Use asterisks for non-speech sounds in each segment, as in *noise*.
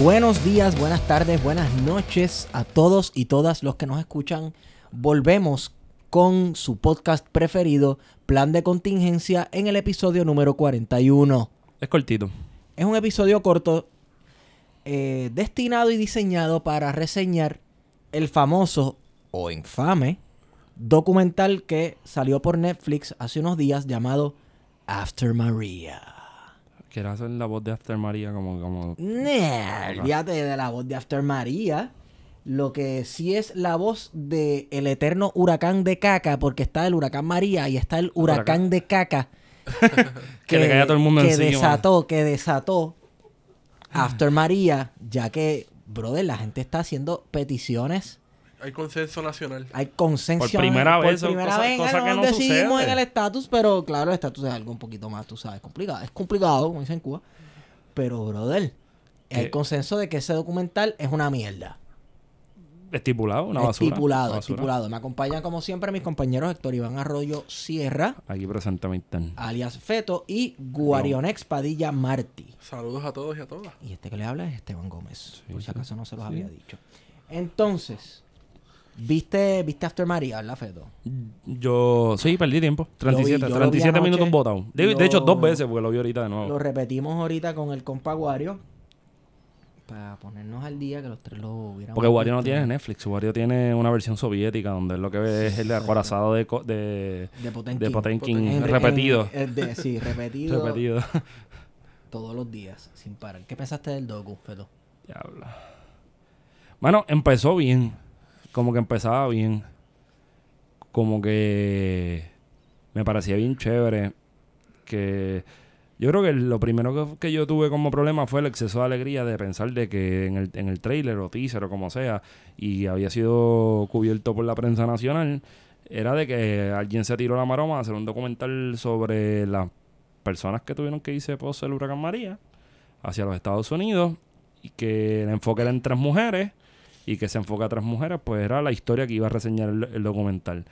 Buenos días, buenas tardes, buenas noches a todos y todas los que nos escuchan. Volvemos con su podcast preferido, Plan de Contingencia, en el episodio número 41. Es cortito. Es un episodio corto eh, destinado y diseñado para reseñar el famoso o infame documental que salió por Netflix hace unos días llamado After Maria. Quiero hacer la voz de After María como... como... Nah, olvídate de la voz de After María. Lo que sí es la voz de el eterno huracán de caca, porque está el huracán María y está el huracán, Huracán. de caca. *laughs* Que le caiga a todo el mundo que encima. desató, que desató After María, ya que, brother, la gente está haciendo peticiones. Hay consenso nacional. Hay consenso. Por primera vez, son primera vez cosas que no decidimos sucede. en el estatus, pero claro, el estatus es algo un poquito más, tú sabes, complicado. Es complicado, como dicen en Cuba. Pero, brother, hay consenso de que ese documental es una mierda. Estipulado, una basura. estipulado, basura. estipulado. Me acompañan como siempre mis compañeros Héctor Iván Arroyo Sierra, Aquí presente Mitten. alias Feto, y Guarionex Padilla Martí. Saludos a todos y a todas. Y este que le habla es Esteban Gómez, Sí, por si sí, acaso no se los sí. había dicho. Entonces, ¿viste, viste After Maria, verdad, Feto? Yo... Sí, perdí tiempo. 37, yo lo vi 37 anoche. minutos votado. De, hecho, dos veces porque lo vi ahorita de nuevo. Lo repetimos ahorita con el compa Guario. Para ponernos al día que los tres lo hubiéramos Porque Wario no tiene Netflix. Wario tiene una versión soviética donde es lo que ve es el acorazado de, de, De En- repetido. en- en- de- sí, *laughs* repetido. repetido. *laughs* Todos los días, sin parar. ¿Qué pensaste del docu, Feto? Diablo. Bueno, empezó bien. Como que empezaba bien. Como que me parecía bien chévere. Que yo creo que lo primero que, que yo tuve como problema fue el exceso de alegría de pensar de que en el, en el trailer o teaser o como sea, y había sido cubierto por la prensa nacional, era de que alguien se tiró la maroma a hacer un documental sobre las personas que tuvieron que irse post el huracán María hacia los Estados Unidos y que el enfoque era en tres mujeres y que se enfoca a tres mujeres, pues era la historia que iba a reseñar el, el documental.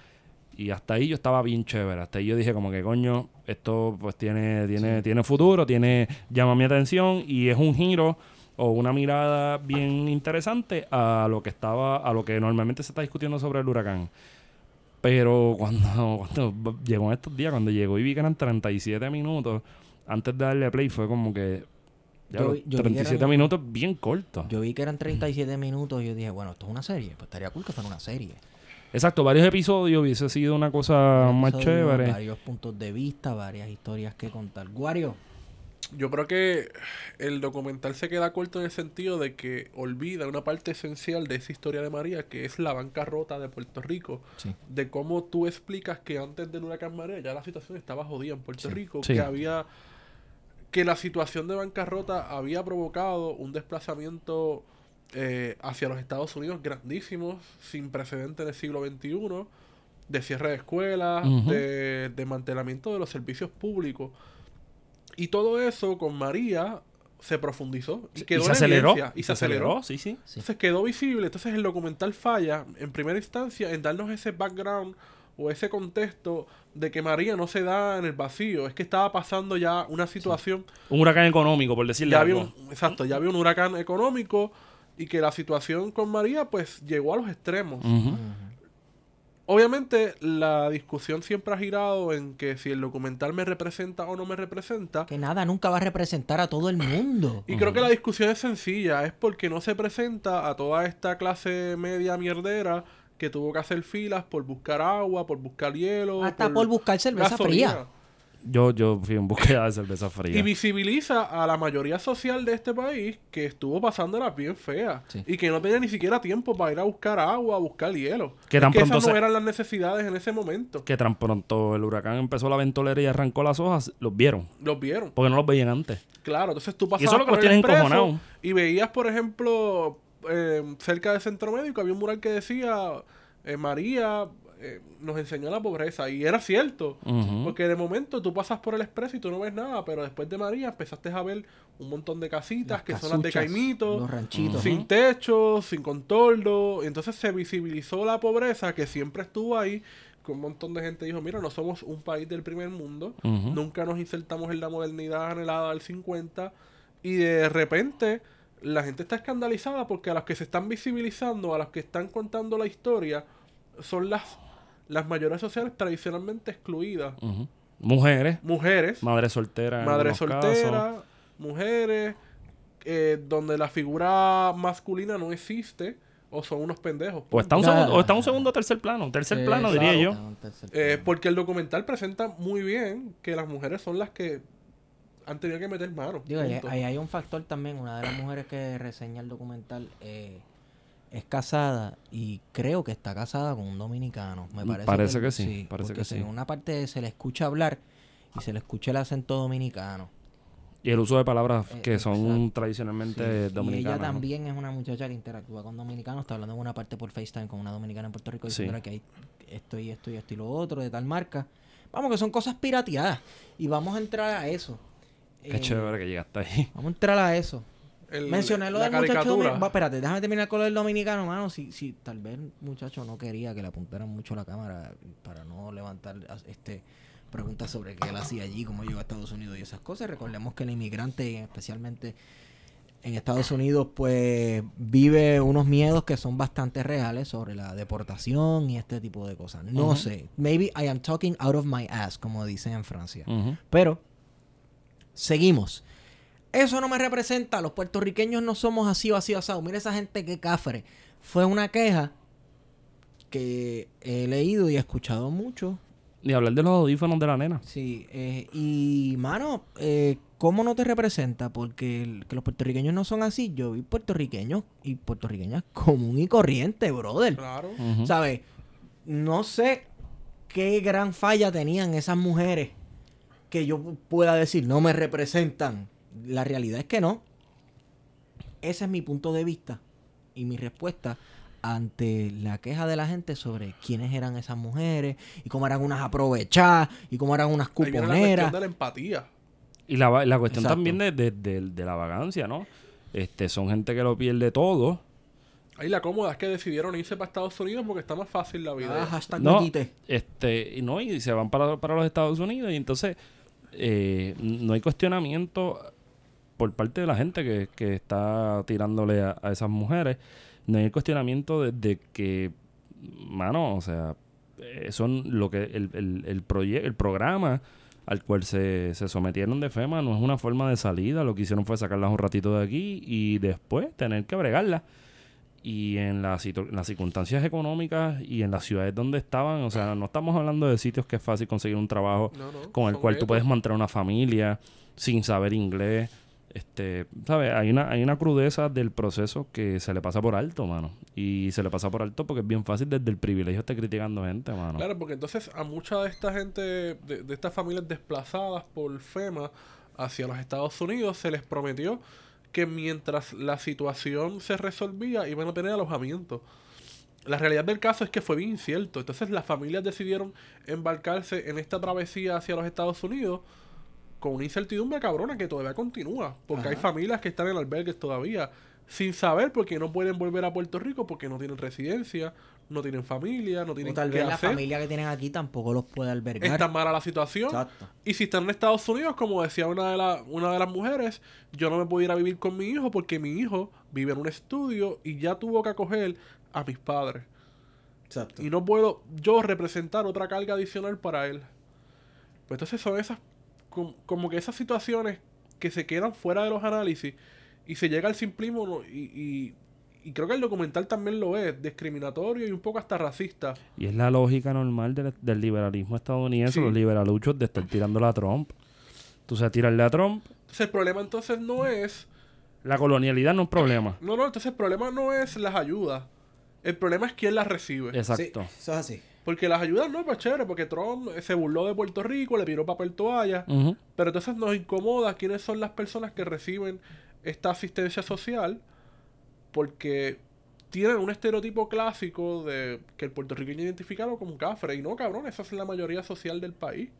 Y hasta ahí yo estaba bien chévere. Hasta ahí yo dije como que coño, esto pues tiene, tiene, tiene futuro, tiene, llama mi atención y es un giro o una mirada bien interesante a lo que estaba, a lo que normalmente se está discutiendo sobre el huracán. Pero cuando, *laughs* cuando llegó en estos días, cuando llegó y vi que eran 37 minutos, antes de darle play fue como que... ya Yo yo vi que 37 eran- minutos bien cortos. Yo vi que eran 37 minutos y yo dije, bueno, esto es una serie. Pues estaría cool que fuera una serie. Exacto, varios episodios hubiese sido una cosa más chévere. Varios puntos de vista, varias historias que contar. Guario. Yo creo que el documental se queda corto en el sentido de que olvida una parte esencial de esa historia de María, que es la bancarrota de Puerto Rico. Sí. De cómo tú explicas que antes del huracán María ya la situación estaba jodida en Puerto Rico, Sí. que había que la situación de bancarrota había provocado un desplazamiento eh, hacia los Estados Unidos grandísimo, sin precedente en el siglo XXI, de cierre de escuelas, de desmantelamiento de los servicios públicos. Y todo eso con María se profundizó y quedó y se aceleró. y se aceleró. sí, sí. Sí. Entonces quedó visible. Entonces el documental falla en primera instancia en darnos ese background o ese contexto de que María no se da en el vacío. Es que estaba pasando ya una situación. Un huracán económico, por decirle Ya había un, exacto, ya había un huracán económico y que la situación con María pues llegó a los extremos. Obviamente la discusión siempre ha girado en que si el documental me representa o no me representa. Que nada, nunca va a representar a todo el mundo. Y creo que la discusión es sencilla, es porque no se presenta a toda esta clase media mierdera que tuvo que hacer filas por buscar agua, por buscar hielo. Hasta por buscar cerveza fría. Yo, yo fui en búsqueda de cerveza fría. Y visibiliza a la mayoría social de este país que estuvo pasándola bien fea. Sí. Y que no tenía ni siquiera tiempo para ir a buscar agua, a buscar hielo. Que Es tan que pronto esas no se- eran las necesidades en ese momento. Que tan pronto el huracán empezó la ventolera y arrancó las hojas, los vieron. Los vieron. Porque no los veían antes. Claro, entonces tú pasabas eso es lo que por los el tiene expreso encojonados. y veías, por ejemplo, eh, cerca del centro médico había un mural que decía eh, María eh, nos enseñó la pobreza y era cierto. Porque de momento tú pasas por el expreso y tú no ves nada, pero después de María empezaste a ver un montón de casitas Las que son las de Caimito, Los ranchitos. sin techo, sin contorno. Y entonces se visibilizó la pobreza que siempre estuvo ahí. Que un montón de gente dijo, mira, no somos un país del primer mundo. Nunca nos insertamos en la modernidad anhelada del 50. Y de repente la gente está escandalizada porque a las que se están visibilizando, a las que están contando la historia, son las, las mayores sociales tradicionalmente excluidas. Mujeres, Mujeres, madre soltera. casos. solteras, mujeres, eh, donde la figura masculina no existe o son unos pendejos. O está, un Nah. segundo, o está un segundo o tercer plano. Tercer Sí, plano, claro. diría yo. Eh, porque el documental presenta muy bien que las mujeres son las que han tenido que meter mano. Digo, ahí, hay un factor también. Una de las mujeres que reseña el documental eh, es casada y creo que está casada con un dominicano. Me Mm, parece, parece que sí, parece porque que sí. En una parte se le escucha hablar y se le escucha el acento dominicano. Y el uso de palabras Eh, que son exacto. tradicionalmente Sí, dominicanas. Y ella ¿no? también es una muchacha que interactúa con dominicanos. Está hablando en una parte por FaceTime con una dominicana en Puerto Rico Sí. diciendo que hay esto y esto y esto y lo otro de tal marca. Vamos, que son cosas pirateadas. Y vamos a entrar a eso. Qué Eh, chévere que llegaste ahí. *laughs* Vamos a entrar a eso. El- Mencioné lo del muchacho. Va, espérate, déjame terminar con lo del dominicano, mano. Si, si tal vez el muchacho no quería que le apuntaran mucho la cámara para no levantar este preguntas sobre qué él hacía allí, cómo llegó a Estados Unidos y esas cosas. Recordemos que el inmigrante, especialmente en Estados Unidos, pues vive unos miedos que son bastante reales sobre la deportación y este tipo de cosas. No sé. Maybe I am talking out of my ass, como dicen en Francia. Pero, seguimos. Eso no me representa. Los puertorriqueños no somos así o así o asado. Mira esa gente que cafre. Fue una queja que he leído y he escuchado mucho. Ni hablar de los audífonos de la nena. Sí, eh, y mano, eh, ¿cómo no te representa? Porque el- que los puertorriqueños no son así. Yo vi puertorriqueños y puertorriqueñas *laughs* común y corriente, brother. Claro. ¿Sabes? No sé qué gran falla tenían esas mujeres que yo pueda decir no me representan. La realidad es que no. Ese es mi punto de vista y mi respuesta ante la queja de la gente sobre quiénes eran esas mujeres y cómo eran unas aprovechadas y cómo eran unas Ahí viene la cuponeras. cuestión de la empatía. Y la, cuestión Exacto. también de, de- de- de la vagancia, ¿no? Este, son gente que lo pierde todo. Ahí la cómoda es que decidieron irse para Estados Unidos porque está más fácil la vida. Ah, hashtag No, me quité. este, y no, y se van para, para los Estados Unidos y entonces eh, no hay cuestionamiento por parte de la gente que, está tirándole a, esas mujeres. No hay cuestionamiento de, que, mano, o sea, eh, son lo que el, el, el, el programa al cual se, se sometieron de FEMA no es una forma de salida. Lo que hicieron fue sacarlas un ratito de aquí y después tener que bregarlas. Y en, las situ- en las circunstancias económicas y en las ciudades donde estaban, o sea, no estamos hablando de sitios que es fácil conseguir un trabajo No, no, con el cual tú puedes mantener una familia sin saber inglés. Este, ¿sabes? Hay una, hay una crudeza del proceso que se le pasa por alto, mano. Y se le pasa por alto porque es bien fácil desde el privilegio estar criticando gente, mano. Claro, porque entonces a mucha de esta gente, de, de estas familias desplazadas por FEMA hacia los Estados Unidos, se les prometió que mientras la situación se resolvía iban a tener alojamiento. La realidad del caso es que fue bien incierto. Entonces las familias decidieron embarcarse en esta travesía hacia los Estados Unidos con una incertidumbre cabrona que todavía continúa. Porque hay familias que están en albergues todavía sin saber porque no pueden volver a Puerto Rico porque no tienen residencia, no tienen familia, no O tienen tal qué vez la hacer. familia que tienen aquí tampoco los puede albergar. Es tan mala la situación. Exacto. Y si están en Estados Unidos, como decía una de, la- una de las mujeres, yo no me puedo ir a vivir con mi hijo porque mi hijo vive en un estudio y ya tuvo que acoger a mis padres. Exacto. Y no puedo yo representar otra carga adicional para él. Pues entonces son esas, com- como que esas situaciones que se quedan fuera de los análisis y se llega al simplismo y- y creo que el documental también lo es, discriminatorio y un poco hasta racista. Y es la lógica normal del, del liberalismo estadounidense, Sí. los liberaluchos, de estar tirándole a Trump. Tú sabes, tirarle a Trump, Entonces el problema entonces no es... la colonialidad no es problema. No, no, entonces el problema no es las ayudas. El problema es quién las recibe. Exacto. Sí, eso es así. Porque las ayudas no es más chévere, porque Trump se burló de Puerto Rico, le tiró papel toalla. Ujú. Pero entonces nos incomoda quiénes son las personas que reciben esta asistencia social, porque tienen un estereotipo clásico de que el puertorriqueño identificado como un cafre. Y no, cabrón, esa es la mayoría social del país.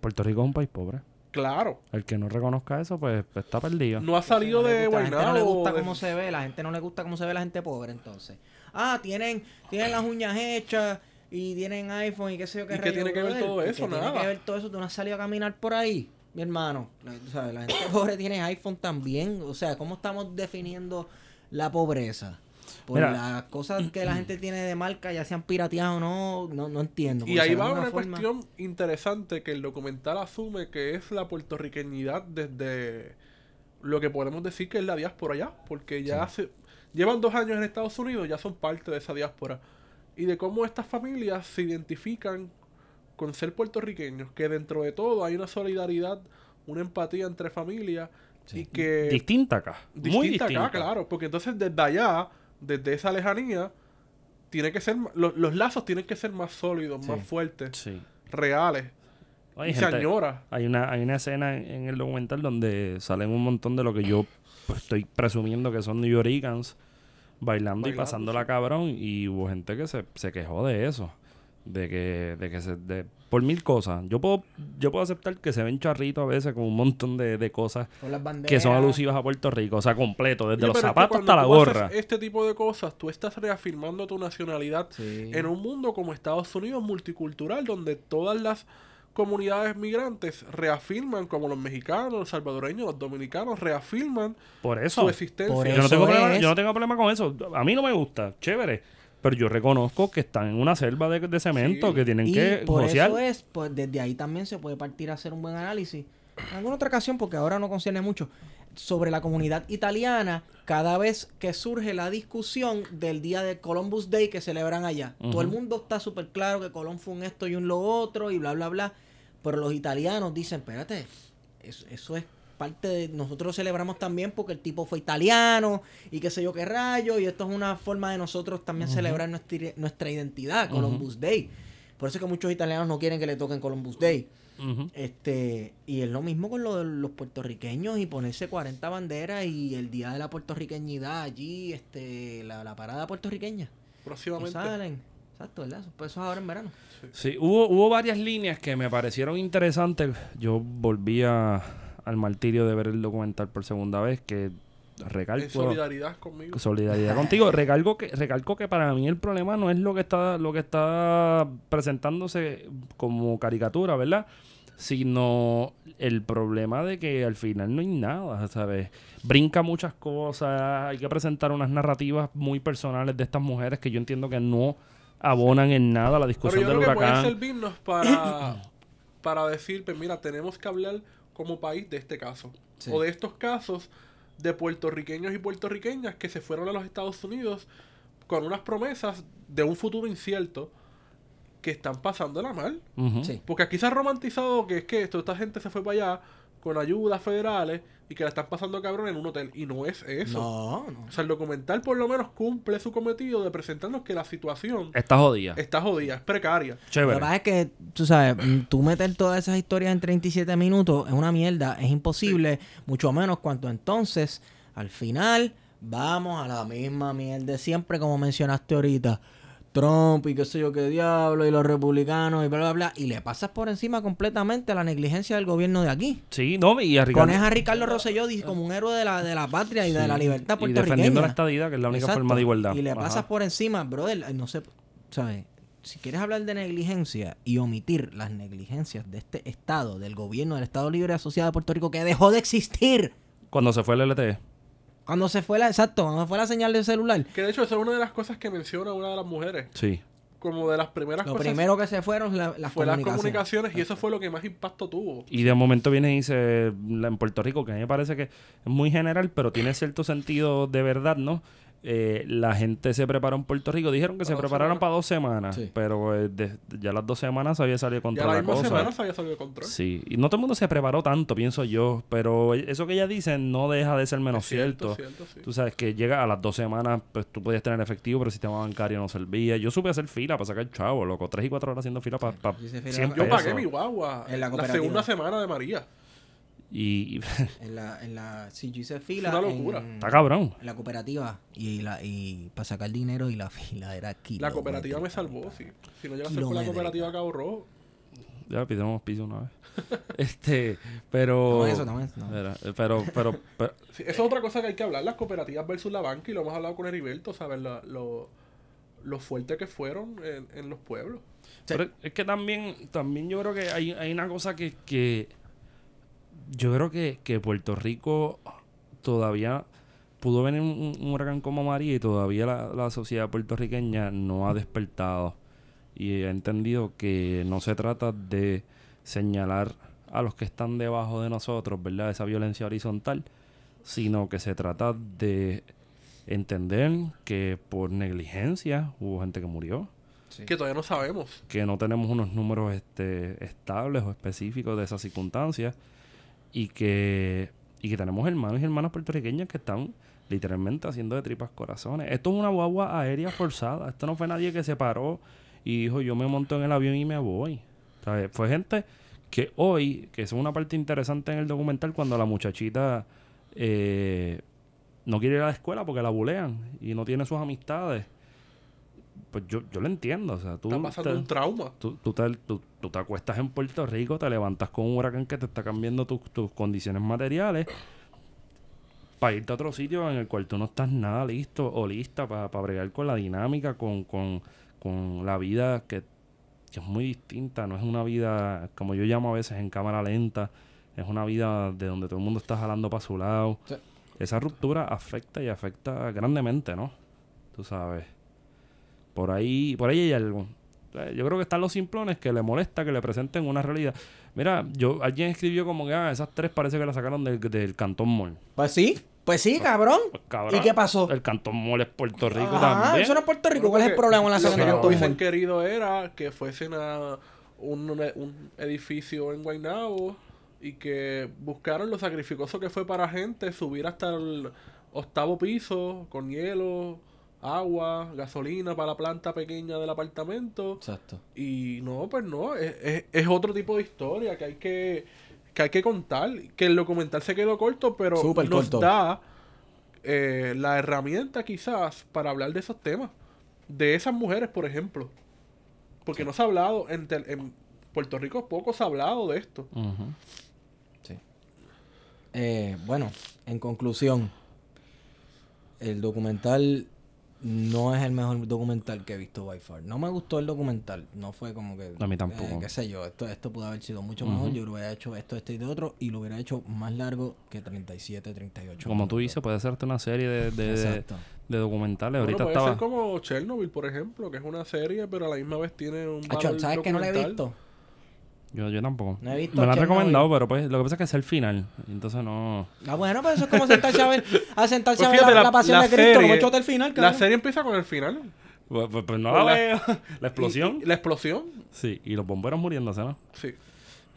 Puerto Rico es un país pobre. Claro. El que no reconozca eso, pues está perdido. No ha salido No de gusta, la gente no le gusta de- cómo se ve, la gente no le gusta cómo se ve la gente pobre, entonces. Ah, tienen, tienen las uñas hechas y tienen iPhone y qué sé yo qué ¿Y qué tiene que ver todo ¿Y eso? qué Tiene Nada. que ver todo eso, tú no has salido a caminar por ahí, mi hermano. La, tú sabes, la gente *laughs* pobre tiene iPhone también, o sea, ¿cómo estamos definiendo la pobreza? Por Mira. las cosas que la gente tiene de marca, ya sean pirateadas o no, no, no entiendo. Y ahí va una forma- cuestión interesante que el documental asume que es la puertorriqueñidad desde lo que podemos decir que es la diáspora ya, porque ya hace, llevan dos años en Estados Unidos, ya son parte de esa diáspora. Y de cómo estas familias se identifican con ser puertorriqueños, que dentro de todo hay una solidaridad, una empatía entre familias y que... Distinta acá. muy distinta distinta. acá, claro, porque entonces desde allá, desde esa lejanía, tiene que ser, lo- los lazos tienen que ser más sólidos, Sí. más fuertes, Sí. reales. Hay y se gente- añora. Hay una, hay una escena en, en el documental donde salen un montón de lo que yo pues, estoy presumiendo que son New Yorkers bailando, y pasándola sí. cabrón. Y hubo gente que se, se quejó de eso. De que, de que se, de, por mil cosas. Yo puedo, yo puedo aceptar que se ven charritos a veces con un montón de, de cosas que son alusivas a Puerto Rico. O sea, completo, desde Oye, los zapatos hasta la gorra. Este tipo de cosas, tú estás reafirmando tu nacionalidad Sí. en un mundo como Estados Unidos multicultural, donde todas las comunidades migrantes reafirman, como los mexicanos, los salvadoreños, los dominicanos, reafirman Por su eso. existencia. Por Yo no, Eso tengo problema, yo no tengo problema con eso. A mí no me gusta. Chévere. Pero yo reconozco que están en una selva de, de cemento Sí. que tienen Y que por josear. eso es, pues desde ahí también se puede partir a hacer un buen análisis. En alguna otra ocasión, porque ahora no concierne mucho, sobre la comunidad italiana, cada vez que surge la discusión del día de Columbus Day que celebran allá. Todo el mundo está súper claro que Colón fue un esto y un lo otro y bla, bla, bla. Pero los italianos dicen, espérate, eso, eso es parte de... Nosotros celebramos también porque el tipo fue italiano y qué sé yo qué rayo. Y esto es una forma de nosotros también celebrar nuestra, nuestra identidad, Columbus Day. Por eso es que muchos italianos no quieren que le toquen Columbus Day. Este, y es lo mismo con lo de los puertorriqueños y ponerse 40 banderas y el día de la puertorriqueñidad allí, este, la, la parada puertorriqueña. Que próximamente. salen. Exacto, ¿verdad? Pues eso es ahora en verano. Sí, hubo, hubo varias líneas que me parecieron interesantes. Yo volví a- al martirio de ver el documental por segunda vez, que En recalco solidaridad conmigo. solidaridad contigo. *laughs* Recalco que, recalco que para mí el problema no es lo que está, lo que está presentándose como caricatura, ¿verdad? Sino el problema de que al final no hay nada, ¿sabes? Brinca muchas cosas, hay que presentar unas narrativas muy personales de estas mujeres que yo entiendo que no abonan en nada a la Pero discusión yo del creo que puede servirnos para, *clears throat* para decir, pues mira, tenemos que hablar como país de este caso. Sí. O de estos casos de puertorriqueños y puertorriqueñas que se fueron a los Estados Unidos con unas promesas de un futuro incierto que están pasándola mal. Ujú. Sí. Porque aquí se ha romantizado que es que toda esta gente se fue para allá con ayudas federales y que la están pasando cabrón en un hotel. Y no es eso. No, no. O sea, el documental por lo menos cumple su cometido de presentarnos que la situación Está jodida. está jodida, es precaria. Lo que Chévere. pasa es que, tú sabes, mm, tú meter todas esas historias en 37 minutos es una mierda, es imposible, mucho menos cuanto entonces, al final, vamos a la misma mierda de siempre, como mencionaste ahorita. Trump y qué sé yo qué diablo, y los republicanos y bla, bla, bla, y le pasas por encima completamente la negligencia del gobierno de aquí. Sí, no, y a Ricardo- Pones a Ricardo Rosselló como un héroe de la, de la patria y de la libertad y puertorriqueña. defendiendo la estadidad, que es la única Exacto. forma de igualdad. Y le Ajá. pasas por encima, brother, no sé, ¿sabes? Si quieres hablar de negligencia y omitir las negligencias de este Estado, del gobierno del Estado Libre Asociado de Puerto Rico, que dejó de existir Cuando se fue el LTE. Cuando se fue la, exacto, cuando fue la señal del celular. Que de hecho esa es una de las cosas que menciona una de las mujeres. Sí. Como de las primeras Lo cosas primero que se fueron la- las fue las comunicaciones. y eso fue lo que más impacto tuvo. Y de momento viene y dice en Puerto Rico, que a mí me parece que es muy general, pero tiene cierto sentido de verdad, ¿no? Eh, la gente se preparó en Puerto Rico. Dijeron que se Para dos prepararon semanas. para dos semanas, Sí. pero eh, de- ya las dos semanas había salido Ya contra la la misma cosa. semana se había salido de control. Sí, y no todo el mundo se preparó tanto, pienso yo, pero eso que ella dice no deja de ser menos Es cierto, cierto. cierto, sí. Tú sabes que llega a las dos semanas, pues tú podías tener efectivo, pero el sistema bancario no servía. Yo supe hacer fila para sacar chavo, loco. Tres y cuatro horas haciendo fila para Yo hice fila 100 para- Yo pagué mi guagua En la segunda semana de María. Y, y *laughs* En la, en la, sí, yo hice fila. una locura. En, está cabrón. en la cooperativa. Y, la, y para sacar dinero y la *laughs* fila era aquí. La cooperativa me salvó, sí. Si no llega a ser la cooperativa Cabo Rojo, Ya pidimos piso una vez. *laughs* este, pero. No, eso no. Era, pero, pero, pero- Sí, eso es otra cosa que hay que hablar, las cooperativas versus la banca, y lo hemos hablado con Heriberto, ¿sabes? La- lo, lo fuerte que fueron en, en los pueblos. pero es que también, también yo creo que hay, hay una cosa que, que yo creo que, que Puerto Rico todavía pudo venir un, un huracán como María y todavía la, la sociedad puertorriqueña no ha despertado y ha entendido que no se trata de señalar a los que están debajo de nosotros, ¿verdad? Esa violencia horizontal, sino que se trata de entender que por negligencia hubo gente que murió, Que todavía no sabemos. que no tenemos unos números este, estables o específicos de esas circunstancias y que, y que tenemos hermanos y hermanas puertorriqueñas que están literalmente haciendo de tripas corazones. Esto es una guagua aérea forzada. Esto no fue nadie que se paró y dijo yo me monto en el avión y me voy. Fue gente que hoy, que es una parte interesante en el documental, cuando la muchachita eh, no quiere ir a la escuela porque la bulean y no tiene sus amistades. Pues yo, yo lo entiendo. O sea, tú Está pasando te- un trauma. Tú, tú te, tú- tú te acuestas en Puerto Rico, te levantas con un huracán que te está cambiando tus- tus condiciones materiales para irte a otro sitio en el cual tú no estás nada listo o lista para bregar con la dinámica, con, con, con la vida que, que es muy distinta. No es una vida, como yo llamo a veces, en cámara lenta. Es una vida de donde todo el mundo está jalando para su lado. Sí. Esa ruptura afecta y afecta grandemente, ¿no? Tú sabes. Por ahí, por ahí hay algo. Eh, Yo creo que están los simplones que le molesta que le presenten una realidad. Mira, yo alguien escribió como que ah, esas tres parece que la sacaron del, del Cantón Mall. Pues sí, pues sí, cabrón. Pues, cabrón, ¿Y qué pasó? El Cantón Mall es Puerto Rico Ajá, también. eso no es Puerto Rico. Bueno, ¿Cuál es el problema con la Cantón Mall? querido era que fuesen a un, un edificio en Guaynabo y que buscaron lo sacrificoso que fue para gente subir hasta el octavo piso con hielo, agua, gasolina para la planta pequeña del apartamento. Exacto. Y no, pues no, es, es- es otro tipo de historia que hay que, que hay que contar. Que el documental se quedó corto, pero Súper nos corto. da eh, la herramienta quizás para hablar de esos temas. De esas mujeres, por ejemplo. Porque no se ha hablado, en, tel- en Puerto Rico poco se ha hablado de esto. Ujú. Eh, bueno, en conclusión, el documental no es el mejor documental que he visto by far. No me gustó el documental. No fue como que. A mí tampoco. eh, qué sé yo. Esto, esto pudo haber sido mucho mejor. Yo hubiera hecho esto, este y de otro. Y lo hubiera hecho más largo que 37, 38. Como tú dices, puede hacerte una serie de, de, de- documentales. Bueno, Ahorita puede estaba... ser como Chernobyl, por ejemplo, que es una serie, pero a la misma vez tiene un Acho, valor ¿Sabes que no lo he documental. visto? Yo, yo tampoco. No he visto Me lo han Chernobyl. recomendado, pero pues lo que pasa es que es el final. Entonces no... Ah, bueno, pero eso es como sentarse a ver, a sentarse Pues a ver fíjate, la, la- la pasión la de Cristo. Serie- hasta el final, La cabrón. serie empieza con el final. Pues, pues- pues no la la- veo. *laughs* La explosión. Y- y la explosión, Sí, y los bomberos muriéndose, ¿no? sí.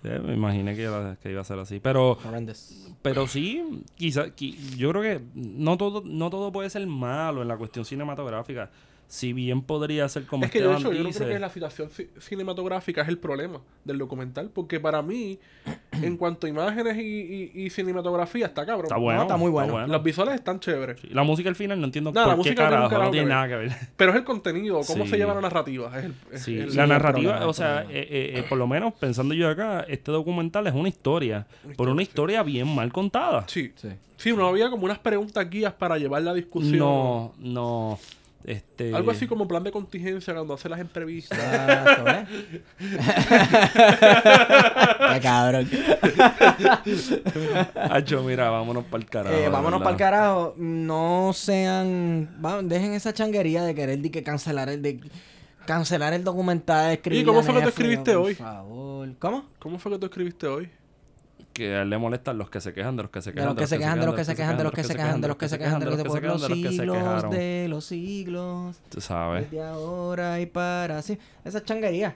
Eh, me imaginé que iba, que iba a ser así. Pero, Horrendous. pero sí, quizá, qui- yo creo que no todo, no todo puede ser malo en la cuestión cinematográfica. Si bien podría ser como es que de Esteban hecho yo no creo que la situación ci- cinematográfica es el problema del documental, porque para mí, *clears throat* en cuanto a imágenes y, y- y cinematografía, está cabrón. está bueno. está muy bueno. Los visuales están chéveres, Sí, La música al final no entiendo Nada, la por qué música no tiene un carajo, no carajo tiene que nada que ver. pero es el contenido, cómo Sí. se lleva la narrativa. Es el, es Sí, el- la el narrativa, problema, o sea, eh, eh, eh, por lo menos pensando yo acá, este documental es una historia, Una pero una historia, historia bien mal contada. Sí, Sí. sí, no había como unas preguntas guías para llevar la discusión. No, no, este... Algo así como plan de contingencia cuando hace las entrevistas. ¿eh? *laughs* *laughs* Qué cabrón. Hacho, mira, vámonos para el carajo. Eh, de vámonos para el carajo. No sean. va- dejen esa changuería de querer de que cancelar el de cancelar el documental. escribirle cómo a fue que tú escribiste por hoy? favor. ¿Cómo? ¿Cómo fue que tú escribiste hoy? Que a él le molestan los que se quejan de los que se De quejan los que se quejan, de los que se quejan, de los que se quejan, de los que se quejan, de los que se por los siglos quejaron. de los siglos. Tú sabes. Desde ahora y para sí. Esa changuería.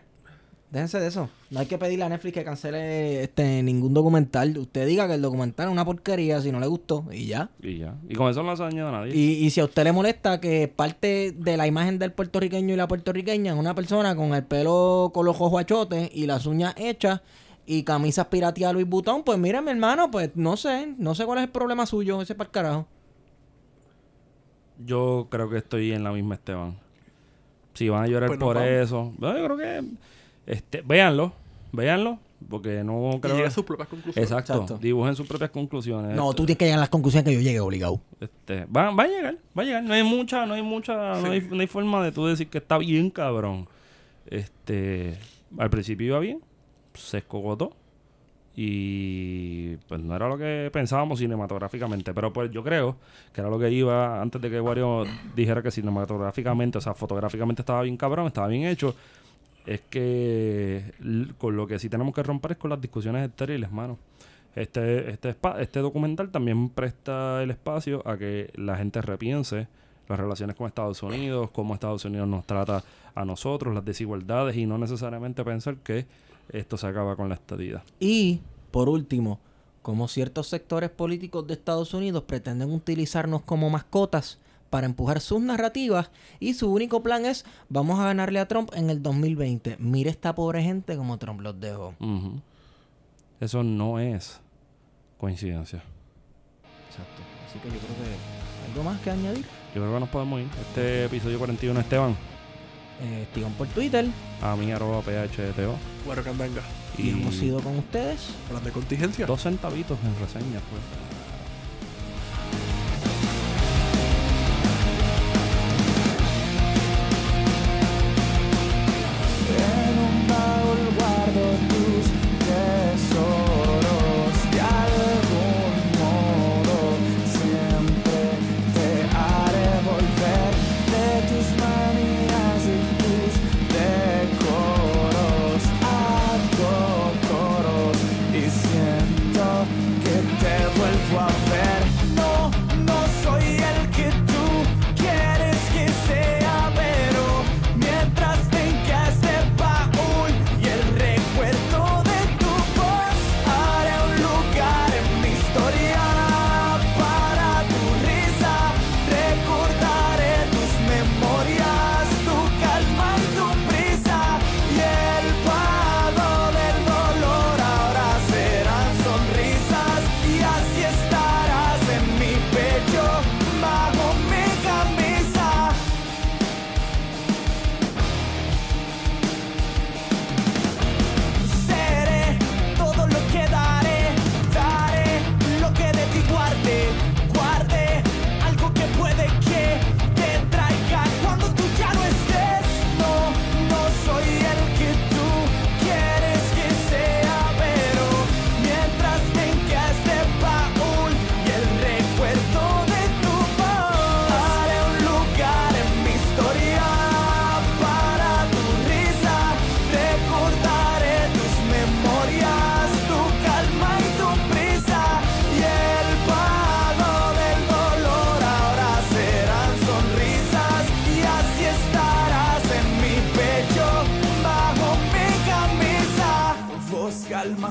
Déjense de eso. No hay que pedirle a Netflix que cancele este ningún documental. Usted diga que el documental es una porquería si no le gustó y ya. Y ya. Y con eso no hace daño a nadie. Y, y si a usted le molesta que parte de la imagen del puertorriqueño y la puertorriqueña es una persona con el pelo con los ojos achotes y las uñas hechas y camisas pirateadas Louis Vuitton, pues mira, mi hermano, pues no sé, no sé cuál es el problema suyo, ese para el carajo. Yo creo que estoy en la misma Esteban. Si van a llorar Pues por vamos. eso, no, yo creo que este, véanlo, véanlo, porque no Y creo llega a sus propias conclusiones. Exacto, Exacto. dibujen sus propias conclusiones. No, Este, tú tienes que llegar a las conclusiones que yo llegué obligado. este, va, va a llegar, va a llegar. No hay mucha, no hay mucha, no, hay, no hay forma de tú decir que está bien, cabrón. Este, al principio iba bien, se escogotó y pues no era lo que pensábamos cinematográficamente, pero pues yo creo que era lo que iba antes de que Wario dijera que cinematográficamente, o sea, fotográficamente estaba bien cabrón, estaba bien hecho. Es que con lo que sí tenemos que romper es con las discusiones estériles, mano. Este, este, este documental también presta el espacio a que la gente repiense las relaciones con Estados Unidos, cómo Estados Unidos nos trata a nosotros, las desigualdades y no necesariamente pensar que esto se acaba con la estadía. Y, por último, como ciertos sectores políticos de Estados Unidos pretenden utilizarnos como mascotas para empujar sus narrativas y su único plan es vamos a ganarle a Trump en el 2020. Mire esta pobre gente como Trump los dejó. Eso no es coincidencia. Exacto. Así que yo creo que algo más que añadir. Yo creo que nos podemos ir. Este episodio 41, Esteban, Eh, Estigón por Twitter a mí arroba PHTO. Bueno, Candanga. y hemos ido con ustedes. Plan de contingencia. dos centavitos en reseñas, pues.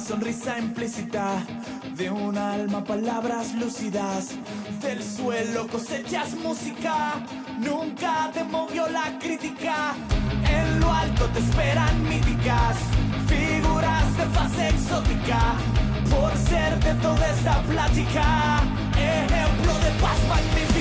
Sonrisa implícita. De un alma, palabras lúcidas. Del suelo cosechas música. Nunca te movió la crítica. En lo alto te esperan míticas. Figuras de fase exótica. Por ser de toda esta plática. Ejemplo de paz magnífica.